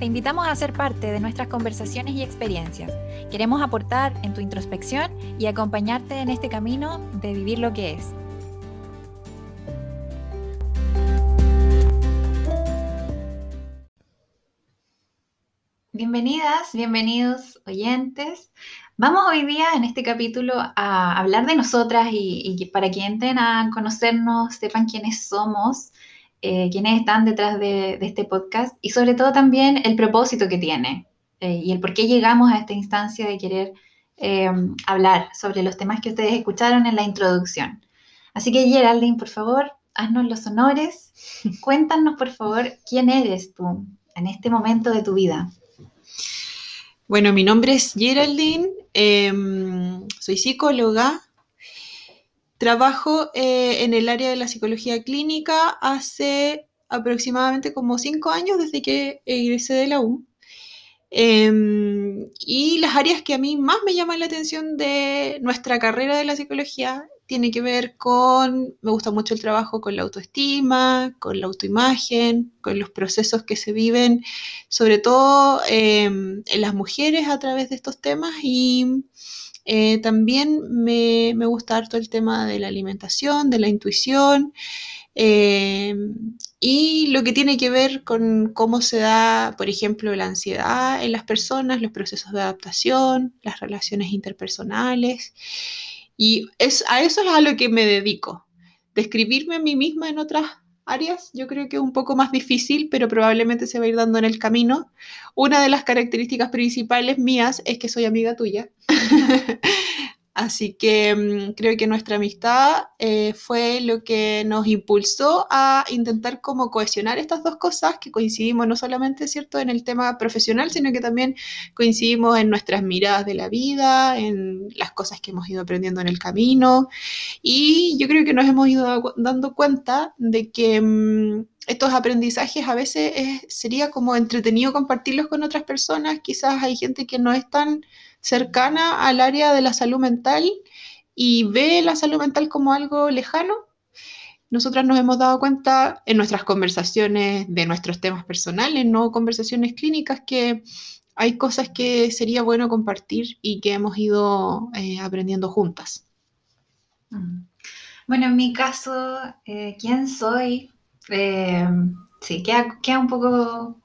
Te invitamos a ser parte de nuestras conversaciones y experiencias. Queremos aportar en tu introspección y acompañarte en este camino de vivir lo que es. Bienvenidas, bienvenidos oyentes. Vamos hoy día en este capítulo a hablar de nosotras y, para que entren a conocernos, sepan quiénes somos eh, quiénes están detrás de, este podcast y sobre todo también el propósito que tiene eh, y el por qué llegamos a esta instancia de querer eh, hablar sobre los temas que ustedes escucharon en la introducción. Así que Geraldine, por favor, haznos los honores. Cuéntanos, por favor, quién eres tú en este momento de tu vida. Bueno, mi nombre es Geraldine, em, soy psicóloga, Trabajo eh, en el área de la psicología clínica hace aproximadamente como cinco años desde que egresé de la U. Em, y las áreas que a mí más me llaman la atención de nuestra carrera de la psicología tiene que ver con, me gusta mucho el trabajo con la autoestima, con la autoimagen, con los procesos que se viven, sobre todo em, en las mujeres a través de estos temas y eh, también me, gusta harto el tema de la alimentación, de la intuición eh, y lo que tiene que ver con cómo se da, por ejemplo, la ansiedad en las personas, los procesos de adaptación, las relaciones interpersonales. Y es, a eso es a lo que me dedico. Describirme a mí misma en otras áreas, yo creo que es un poco más difícil, pero probablemente se va a ir dando en el camino. Una de las características principales mías es que soy amiga tuya. Así que mm, creo que nuestra amistad eh, fue lo que nos impulsó a intentar como cohesionar estas dos cosas, que coincidimos no solamente, ¿cierto?, en el tema profesional, sino que también coincidimos en nuestras miradas de la vida, en las cosas que hemos ido aprendiendo en el camino. Y yo creo que nos hemos ido dando cuenta de que... Mm, estos aprendizajes a veces sería como entretenido compartirlos con otras personas. Quizás hay gente que no es tan cercana al área de la salud mental y ve la salud mental como algo lejano, nosotras nos hemos dado cuenta en nuestras conversaciones de nuestros temas personales, no conversaciones clínicas, que hay cosas que sería bueno compartir y que hemos ido eh, aprendiendo juntas. Mm. Bueno, en mi caso, eh, ¿quién soy? Eh, sí, queda, un poco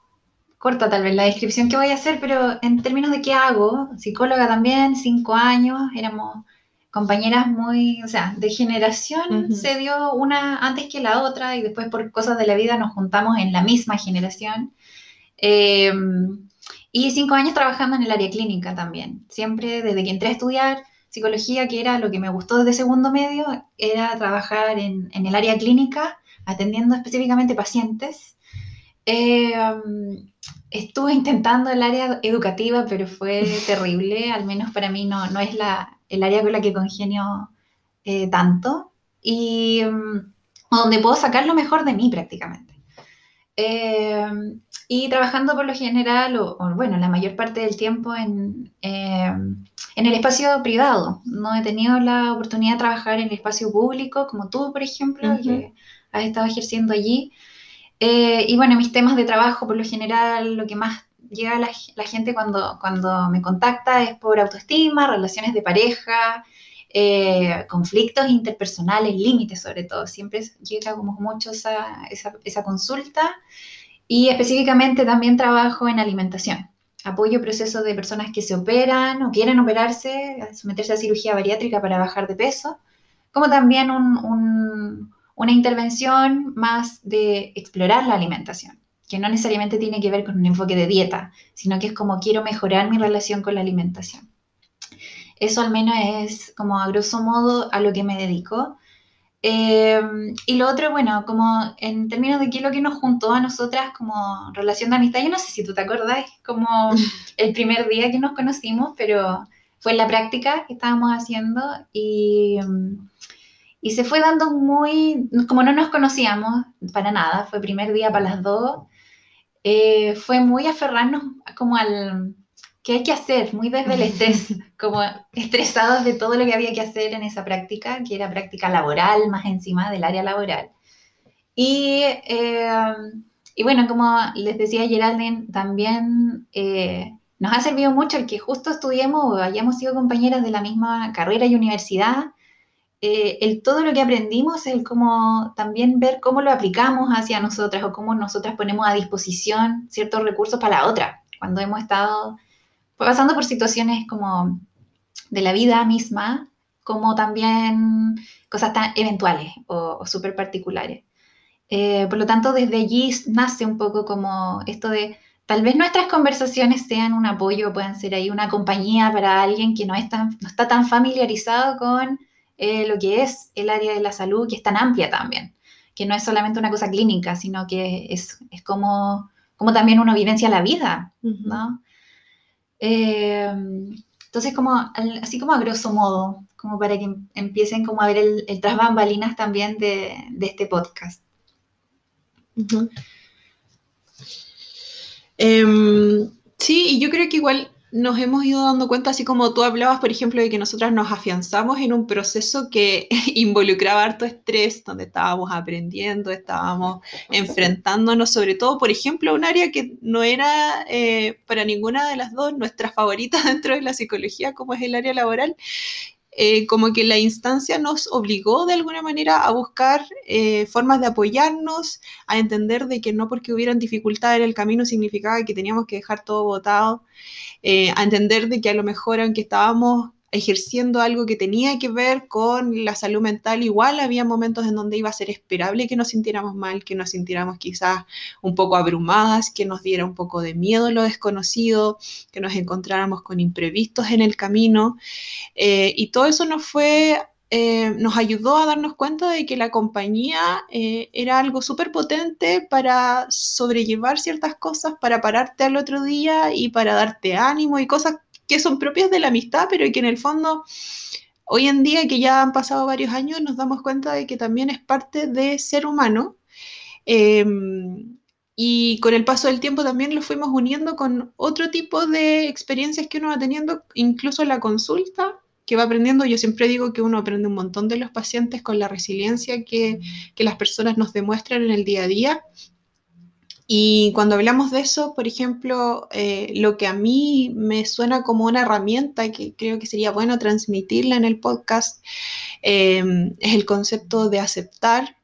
corta tal vez la descripción que voy a hacer, pero en términos de qué hago, psicóloga también, cinco años, éramos compañeras muy, o sea, de generación se dio una antes que la otra y después por cosas de la vida nos juntamos en la misma generación. Em, y cinco años trabajando en el área clínica también. Siempre desde que entré a estudiar psicología, que era lo que me gustó desde segundo medio, era trabajar en, en el área clínica, atendiendo específicamente pacientes. Eh, estuve intentando el área educativa, pero fue terrible, al menos para mí no, no es la, el área con la que congenio eh, tanto y mm, donde puedo sacar lo mejor de mí prácticamente. Eh, y trabajando por lo general, o, bueno, la mayor parte del tiempo en, en el espacio privado. No he tenido la oportunidad de trabajar en el espacio público, como tú, por ejemplo, que has estado ejerciendo allí. Eh, y bueno, mis temas de trabajo, por lo general, lo que más llega a la, gente cuando, cuando me contacta es por autoestima, relaciones de pareja, eh, conflictos interpersonales, límites sobre todo. Siempre llega como mucho esa, esa, consulta. Y específicamente también trabajo en alimentación. Apoyo procesos de personas que se operan o quieren operarse, someterse a cirugía bariátrica para bajar de peso, como también un una intervención más de explorar la alimentación, que no necesariamente tiene que ver con un enfoque de dieta, sino que es como quiero mejorar mi relación con la alimentación. Eso al menos es como a grosso modo a lo que me dedico. Eh, y lo otro, bueno, como en términos de qué es lo que nos juntó a nosotras como relación de amistad, yo no sé si tú te acordás, como el primer día que nos conocimos, pero fue en la práctica que estábamos haciendo y Y se fue dando muy, como no nos conocíamos para nada, fue primer día para las dos, eh, fue muy aferrarnos como al, ¿qué hay que hacer? Muy desde el estrés, como estresados de todo lo que había que hacer en esa práctica, que era práctica laboral, más encima del área laboral. Y, eh, y bueno, como les decía Geraldine, también eh, nos ha servido mucho el que justo estudiemos o hayamos sido compañeras de la misma carrera y universidad, eh, el todo lo que aprendimos, el como también ver cómo lo aplicamos hacia nosotras o cómo nosotras ponemos a disposición ciertos recursos para la otra, cuando hemos estado pasando por situaciones como de la vida misma, como también cosas tan eventuales o, súper particulares. Eh, por lo tanto, desde allí nace un poco como esto de tal vez nuestras conversaciones sean un apoyo, puedan ser ahí una compañía para alguien que no, es no está tan familiarizado con eh, lo que es el área de la salud, que es tan amplia también, que no es solamente una cosa clínica, sino que es, es como, como también uno vivencia la vida, ¿no? Eh, entonces, como, así como a grosso modo, como para que empiecen como a ver el, el tras bambalinas también de, de este podcast. Em, sí, y yo creo que igual nos hemos ido dando cuenta, así como tú hablabas, por ejemplo, de que nosotras nos afianzamos en un proceso que involucraba harto estrés, donde estábamos aprendiendo, estábamos enfrentándonos, sobre todo, por ejemplo, a un área que no era eh, para ninguna de las dos nuestra favorita dentro de la psicología, como es el área laboral, eh, como que la instancia nos obligó de alguna manera a buscar eh, formas de apoyarnos, a entender de que no porque hubieran dificultades en el camino significaba que teníamos que dejar todo votado, eh, a entender de que a lo mejor aunque estábamos ejerciendo algo que tenía que ver con la salud mental, igual había momentos en donde iba a ser esperable que nos sintiéramos mal, que nos sintiéramos quizás un poco abrumadas, que nos diera un poco de miedo lo desconocido, que nos encontráramos con imprevistos en el camino. Eh, y todo eso nos fue eh, nos ayudó a darnos cuenta de que la compañía eh, era algo súper potente para sobrellevar ciertas cosas, para pararte al otro día y para darte ánimo y cosas que son propias de la amistad, pero que en el fondo, hoy en día que ya han pasado varios años, nos damos cuenta de que también es parte de ser humano. Em, y con el paso del tiempo también lo fuimos uniendo con otro tipo de experiencias que uno va teniendo, incluso la consulta, que va aprendiendo. Yo siempre digo que uno aprende un montón de los pacientes con la resiliencia que, que las personas nos demuestran en el día a día y cuando hablamos de eso, por ejemplo, eh, lo que a mí me suena como una herramienta que creo que sería bueno transmitirla en el podcast em, es el concepto de aceptar,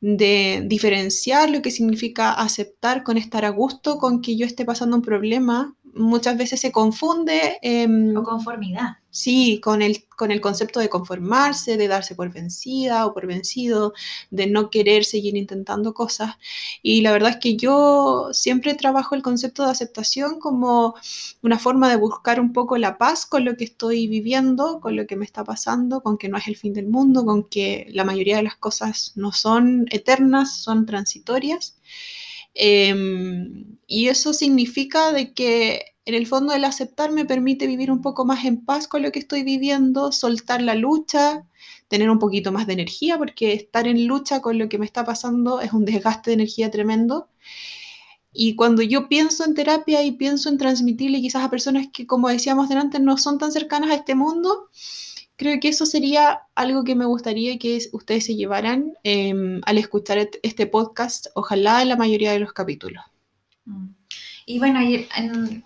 de diferenciar lo que significa aceptar con estar a gusto con que yo esté pasando un problema. Muchas veces se confunde. Em, o conformidad. Sí, con el, con el concepto de conformarse, de darse por vencida o por vencido, de no querer seguir intentando cosas. Y la verdad es que yo siempre trabajo el concepto de aceptación como una forma de buscar un poco la paz con lo que estoy viviendo, con lo que me está pasando, con que no es el fin del mundo, con que la mayoría de las cosas no son eternas, son transitorias. Em, y eso significa de que en el fondo el aceptar me permite vivir un poco más en paz con lo que estoy viviendo, soltar la lucha, tener un poquito más de energía, porque estar en lucha con lo que me está pasando es un desgaste de energía tremendo. Y cuando yo pienso en terapia y pienso en transmitirle quizás a personas que, como decíamos delante, no son tan cercanas a este mundo, creo que eso sería algo que me gustaría que ustedes se llevaran em, al escuchar este podcast, ojalá en la mayoría de los capítulos. Mm. Y bueno,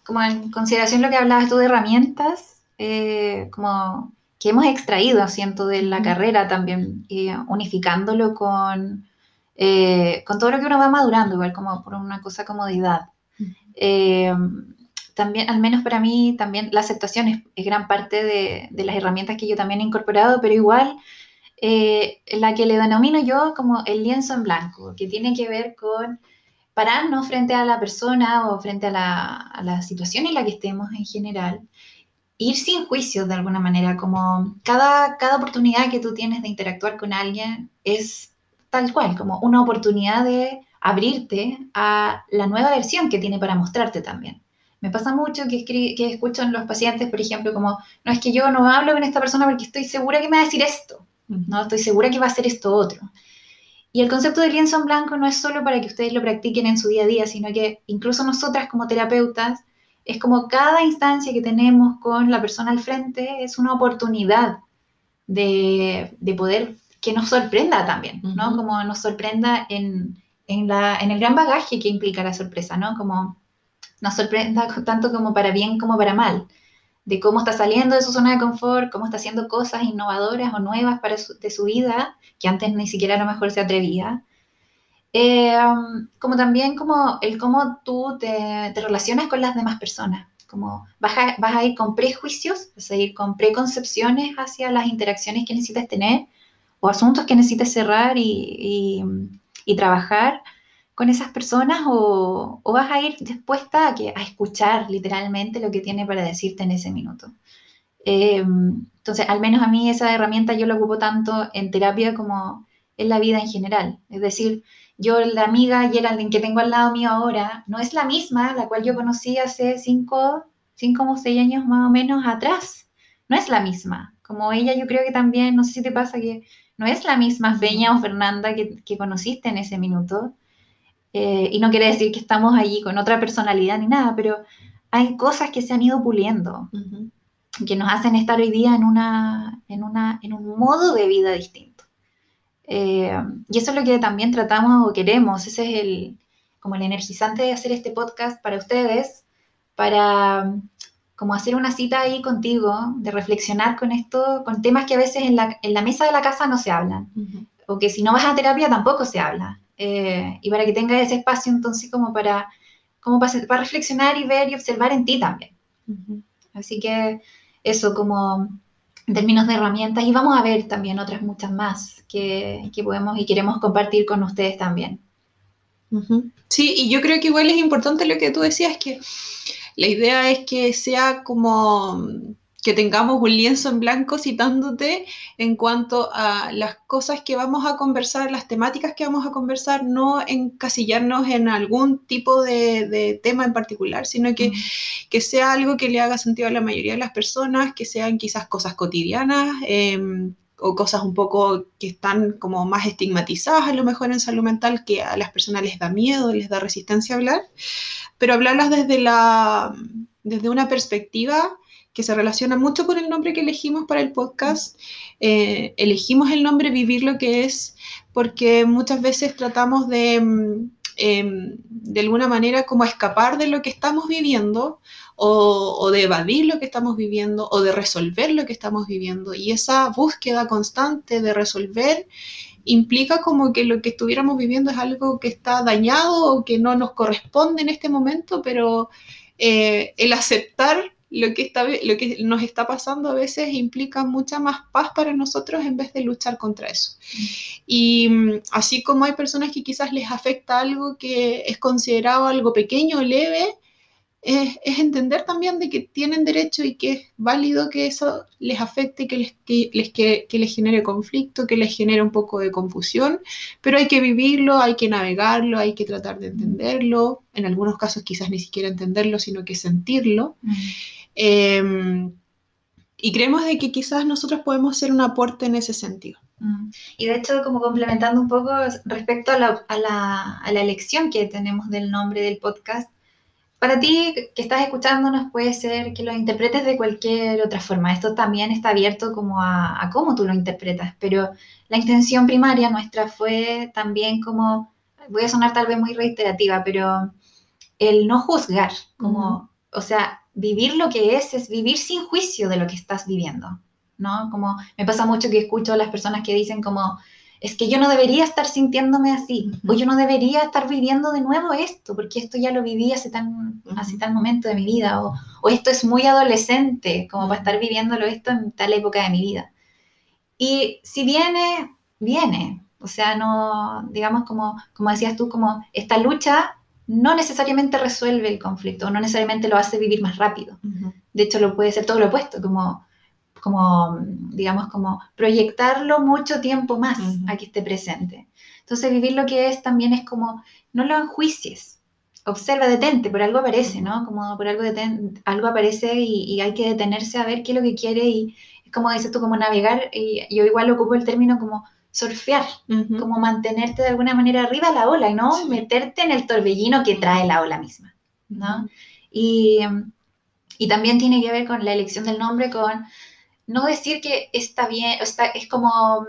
como en consideración lo que hablabas tú de herramientas, eh, como que hemos extraído, siento, de la carrera también, unificándolo con, eh, con todo lo que uno va madurando, igual como por una cosa comodidad. Eh, también, al menos para mí, también la aceptación es, gran parte de, las herramientas que yo también he incorporado, pero igual la que le denomino yo como el lienzo en blanco, que tiene que ver con pararnos frente a la persona o frente a la, situación en la que estemos en general, ir sin juicio de alguna manera, como cada, cada oportunidad que tú tienes de interactuar con alguien es tal cual, como una oportunidad de abrirte a la nueva versión que tiene para mostrarte también. Me pasa mucho que, que escucho en los pacientes, por ejemplo, como, no es que yo no hablo con esta persona porque estoy segura que me va a decir esto, ¿no? Estoy segura que va a ser esto otro. Y el concepto del lienzo en blanco no es solo para que ustedes lo practiquen en su día a día, sino que incluso nosotras como terapeutas, es como cada instancia que tenemos con la persona al frente es una oportunidad de, poder que nos sorprenda también, ¿no? Como nos sorprenda en, la, en el gran bagaje que implica la sorpresa, ¿no? Como nos sorprenda tanto como para bien como para mal de cómo está saliendo de su zona de confort, cómo está haciendo cosas innovadoras o nuevas para de su vida, que antes ni siquiera a lo mejor se atrevía. Eh, como también como el cómo tú te, relacionas con las demás personas. Como vas a, vas a ir con prejuicios, vas a ir con preconcepciones hacia las interacciones que necesitas tener o asuntos que necesitas cerrar y trabajar con esas personas o, vas a ir dispuesta a, que, a escuchar literalmente lo que tiene para decirte en ese minuto. Em, entonces, al menos a mí esa herramienta yo la ocupo tanto en terapia como en la vida en general. Es decir, yo la amiga Geraldine que tengo al lado mío ahora no es la misma la cual yo conocí hace cinco, cinco o seis años más o menos atrás. No es la misma. Como ella yo creo que también, no sé si te pasa que no es la misma Peña o Fernanda que, que conociste en ese minuto. Eh, y no quiere decir que estamos allí con otra personalidad ni nada, pero hay cosas que se han ido puliendo, que nos hacen estar hoy día en, una, en, una, en un modo de vida distinto. Eh, y eso es lo que también tratamos o queremos, ese es el, como el energizante de hacer este podcast para ustedes, para como hacer una cita ahí contigo, de reflexionar con esto, con temas que a veces en la, en la mesa de la casa no se hablan, o que si no vas a terapia tampoco se habla. Eh, y para que tengas ese espacio entonces como para, como para, reflexionar y ver y observar en ti también. Así que eso como en términos de herramientas y vamos a ver también otras muchas más que, que podemos y queremos compartir con ustedes también. Sí, y yo creo que igual es importante lo que tú decías, que la idea es que sea como que tengamos un lienzo en blanco citándote en cuanto a las cosas que vamos a conversar, las temáticas que vamos a conversar, no encasillarnos en algún tipo de, tema en particular, sino que, que, sea algo que le haga sentido a la mayoría de las personas, que sean quizás cosas cotidianas. Em, o cosas un poco que están como más estigmatizadas a lo mejor en salud mental que a las personas les da miedo, les da resistencia a hablar, pero hablarlas desde, la, desde una perspectiva que se relaciona mucho con el nombre que elegimos para el podcast. Eh, elegimos el nombre Vivir lo que es porque muchas veces tratamos de, mm, em, de alguna manera, como escapar de lo que estamos viviendo o, de evadir lo que estamos viviendo o de resolver lo que estamos viviendo. Y esa búsqueda constante de resolver implica como que lo que estuviéramos viviendo es algo que está dañado o que no nos corresponde en este momento, pero eh, el aceptar lo que, está, lo que nos está pasando a veces implica mucha más paz para nosotros en vez de luchar contra eso. Y mm, así como hay personas que quizás les afecta algo que es considerado algo pequeño o leve, es, entender también de que tienen derecho y que es válido que eso les afecte, que les, que, les, que, les genere conflicto, que les genere un poco de confusión, pero hay que vivirlo, hay que navegarlo, hay que tratar de entenderlo, en algunos casos quizás ni siquiera entenderlo, sino que sentirlo. Em, y creemos de que quizás nosotros podemos ser un aporte en ese sentido. Mm. Y de hecho, como complementando un poco respecto a la, a, la, a la, elección que tenemos del nombre del podcast, para ti que estás escuchándonos puede ser que lo interpretes de cualquier otra forma. Esto también está abierto como a, a cómo tú lo interpretas, pero la intención primaria nuestra fue también como, voy a sonar tal vez muy reiterativa, pero el no juzgar, como, o sea, vivir lo que es, es vivir sin juicio de lo que estás viviendo, ¿no? Como me pasa mucho que escucho a las personas que dicen como, es que yo no debería estar sintiéndome así, o yo no debería estar viviendo de nuevo esto, porque esto ya lo viví hace tan, hace tal momento de mi vida, o, o, esto es muy adolescente, como para estar viviéndolo esto en tal época de mi vida. Y si viene, viene, o sea, no, digamos como, como decías tú, como esta lucha no necesariamente resuelve el conflicto, no necesariamente lo hace vivir más rápido. De hecho, lo puede ser todo lo opuesto, como, como digamos, como proyectarlo mucho tiempo más a que esté presente. Entonces, vivir lo que es también es como, no lo enjuicies, observa, detente, por algo aparece, ¿no? Como por algo, algo aparece y, hay que detenerse a ver qué es lo que quiere y como dices tú, como navegar, y yo igual ocupo el término como surfear, como mantenerte de alguna manera arriba de la ola y no meterte en el torbellino que trae la ola misma, ¿no? Y, y, también tiene que ver con la elección del nombre, con no decir que está bien, está, es como,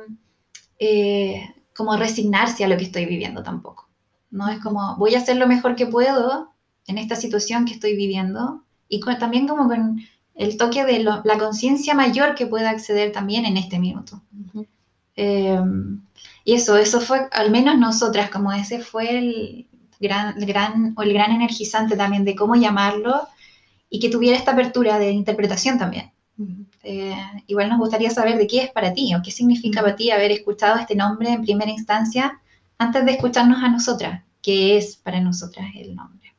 eh, como resignarse a lo que estoy viviendo tampoco, ¿no? Es como, voy a hacer lo mejor que puedo en esta situación que estoy viviendo y también como con el toque de la conciencia mayor que pueda acceder también en este minuto. Em, y eso, eso fue, al menos nosotras, como ese fue el gran, gran, o el gran energizante también de cómo llamarlo y que tuviera esta apertura de interpretación también. Eh, igual nos gustaría saber de qué es para ti o qué significa para ti haber escuchado este nombre en primera instancia antes de escucharnos a nosotras, qué es para nosotras el nombre.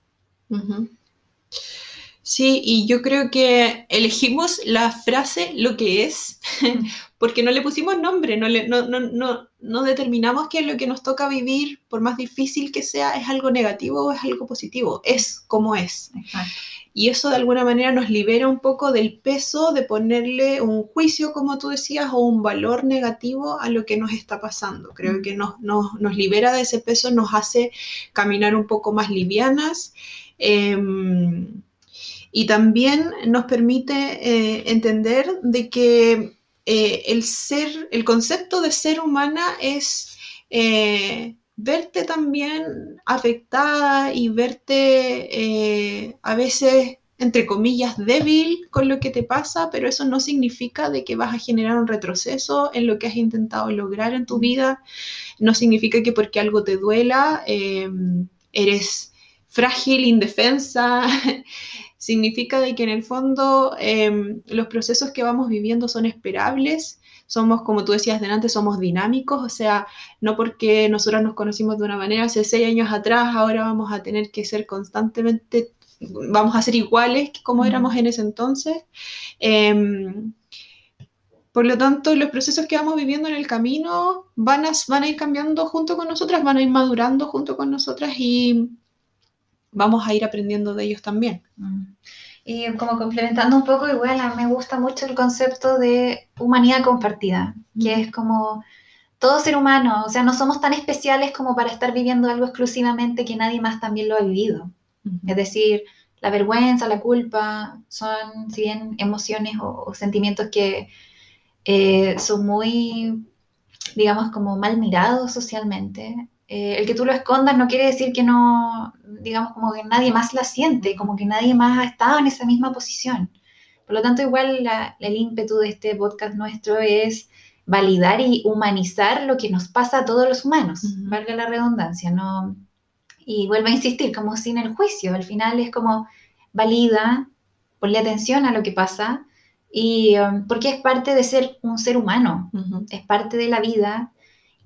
Sí, y yo creo que elegimos la frase lo que es, porque no le pusimos nombre, no, le, no, no, no, determinamos que lo que nos toca vivir, por más difícil que sea, es algo negativo o es algo positivo, es como es. Y eso de alguna manera nos libera un poco del peso de ponerle un juicio, como tú decías, o un valor negativo a lo que nos está pasando. Creo que nos, nos, nos libera de ese peso, nos hace caminar un poco más livianas. Em, y también nos permite eh, entender de que eh, el ser, el concepto de ser humana es eh, verte también afectada y verte a veces entre comillas, débil con lo que te pasa, pero eso no significa de que vas a generar un retroceso en lo que has intentado lograr en tu vida. No significa que porque algo te duela, eres frágil, indefensa. significa de que en el fondo em, los procesos que vamos viviendo son esperables, somos, como tú decías delante, somos dinámicos, o sea, no porque nosotros nos conocimos de una manera hace seis años atrás, ahora vamos a tener que ser constantemente, vamos a ser iguales como éramos en ese entonces. Em, por lo tanto, los procesos que vamos viviendo en el camino van a, van a ir cambiando junto con nosotras, van a ir madurando junto con nosotras y vamos a ir aprendiendo de ellos también. Mm. Y como complementando un poco, igual a mí me gusta mucho el concepto de humanidad compartida, que mm. es como todo ser humano, o sea, no somos tan especiales como para estar viviendo algo exclusivamente que nadie más también lo ha vivido. Es decir, la vergüenza, la culpa, son, si bien emociones o, sentimientos que eh, son muy, digamos, como mal mirados socialmente, eh, el que tú lo escondas no quiere decir que no, digamos, como que nadie más la siente, como que nadie más ha estado en esa misma posición. Por lo tanto, igual el ímpetu de este podcast nuestro es validar y humanizar lo que nos pasa a todos los humanos, valga la redundancia, ¿no? Y vuelvo a insistir, como sin el juicio, al final es como valida, ponle atención a lo que pasa, y um, porque es parte de ser un ser humano, es parte de la vida,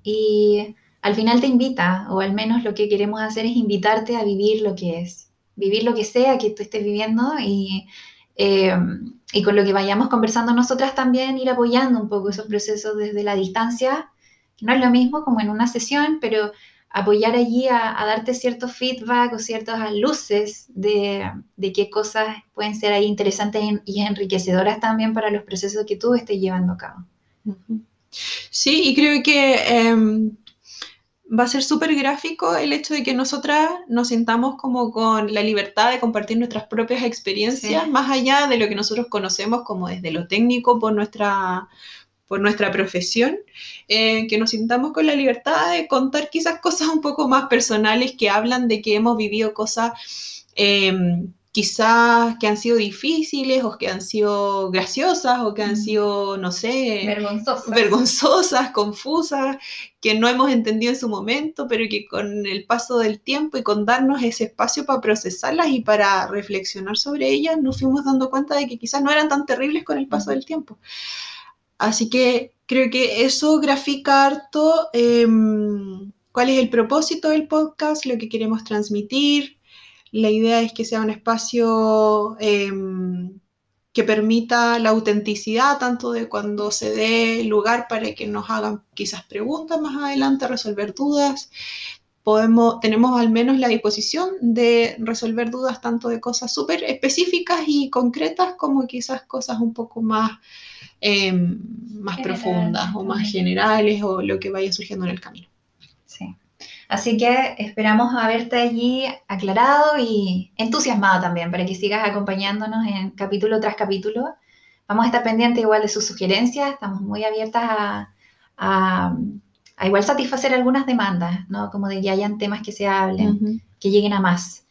y al final te invita, o al menos lo que queremos hacer es invitarte a vivir lo que es, vivir lo que sea que tú estés viviendo y, eh, y con lo que vayamos conversando nosotras también ir apoyando un poco esos procesos desde la distancia, no es lo mismo como en una sesión, pero apoyar allí a, darte ciertos feedback o ciertas luces de, de, qué cosas pueden ser ahí interesantes y enriquecedoras también para los procesos que tú estés llevando a cabo. Sí, y creo que em, va a ser súper gráfico el hecho de que nosotras nos sintamos como con la libertad de compartir nuestras propias experiencias, más allá de lo que nosotros conocemos como desde lo técnico por nuestra, por nuestra profesión, eh, que nos sintamos con la libertad de contar quizás cosas un poco más personales que hablan de que hemos vivido cosas em, quizás que han sido difíciles o que han sido graciosas o que han sido, no sé, vergonzosas. vergonzosas, confusas, que no hemos entendido en su momento, pero que con el paso del tiempo y con darnos ese espacio para procesarlas y para reflexionar sobre ellas, nos fuimos dando cuenta de que quizás no eran tan terribles con el paso del tiempo. Así que creo que eso grafica harto em, cuál es el propósito del podcast, lo que queremos transmitir, la idea es que sea un espacio em, que permita la autenticidad, tanto de cuando se dé lugar para que nos hagan quizás preguntas más adelante, resolver dudas. Podemos, tenemos al menos la disposición de resolver dudas tanto de cosas súper específicas y concretas como quizás cosas un poco más em, más General, profundas o más generales o lo que vaya surgiendo en el camino. Sí. Así que esperamos haberte allí aclarado y entusiasmado también para que sigas acompañándonos en capítulo tras capítulo. Vamos a estar pendientes igual de sus sugerencias, estamos muy abiertas a, a- a igual satisfacer algunas demandas, ¿no? Como de que hayan temas que se hablen, Ujú. que lleguen a más.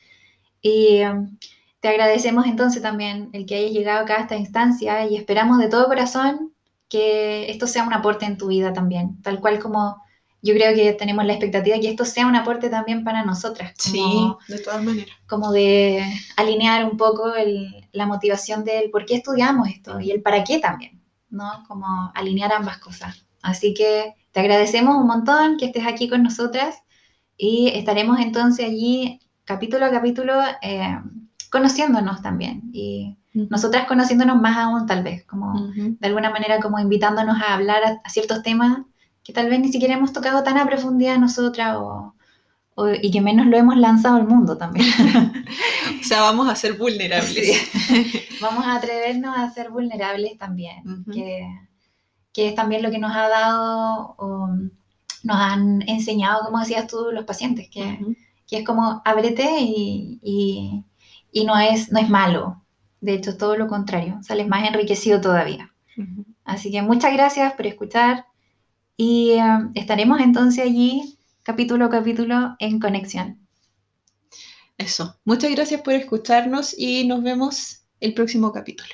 Y um, te agradecemos entonces también el que hayas llegado acá a esta instancia y esperamos de todo corazón que esto sea un aporte en tu vida también, tal cual como yo creo que tenemos la expectativa de que esto sea un aporte también para nosotras, como, Sí, de todas maneras. como de alinear un poco el- la motivación del por qué estudiamos esto y el para qué también, ¿no? Como alinear ambas cosas. Así que te agradecemos un montón que estés aquí con nosotras y estaremos entonces allí capítulo a capítulo eh, conociéndonos también y nosotras conociéndonos más aún tal vez, como Ujú. de alguna manera como invitándonos a hablar a, a ciertos temas que tal vez ni siquiera hemos tocado tan a profundidad nosotras o, o- y que menos lo hemos lanzado al mundo también. O sea, vamos a ser vulnerables. Vamos a atrevernos a ser vulnerables también, que, que es también lo que nos ha dado o nos han enseñado, como decías tú, los pacientes, que, que es como ábrete y, y- y no, es, no es malo. De hecho, es todo lo contrario, sales más enriquecido todavía. Así que muchas gracias por escuchar y eh, estaremos entonces allí capítulo a capítulo en conexión. Eso. Muchas gracias por escucharnos y nos vemos el próximo capítulo.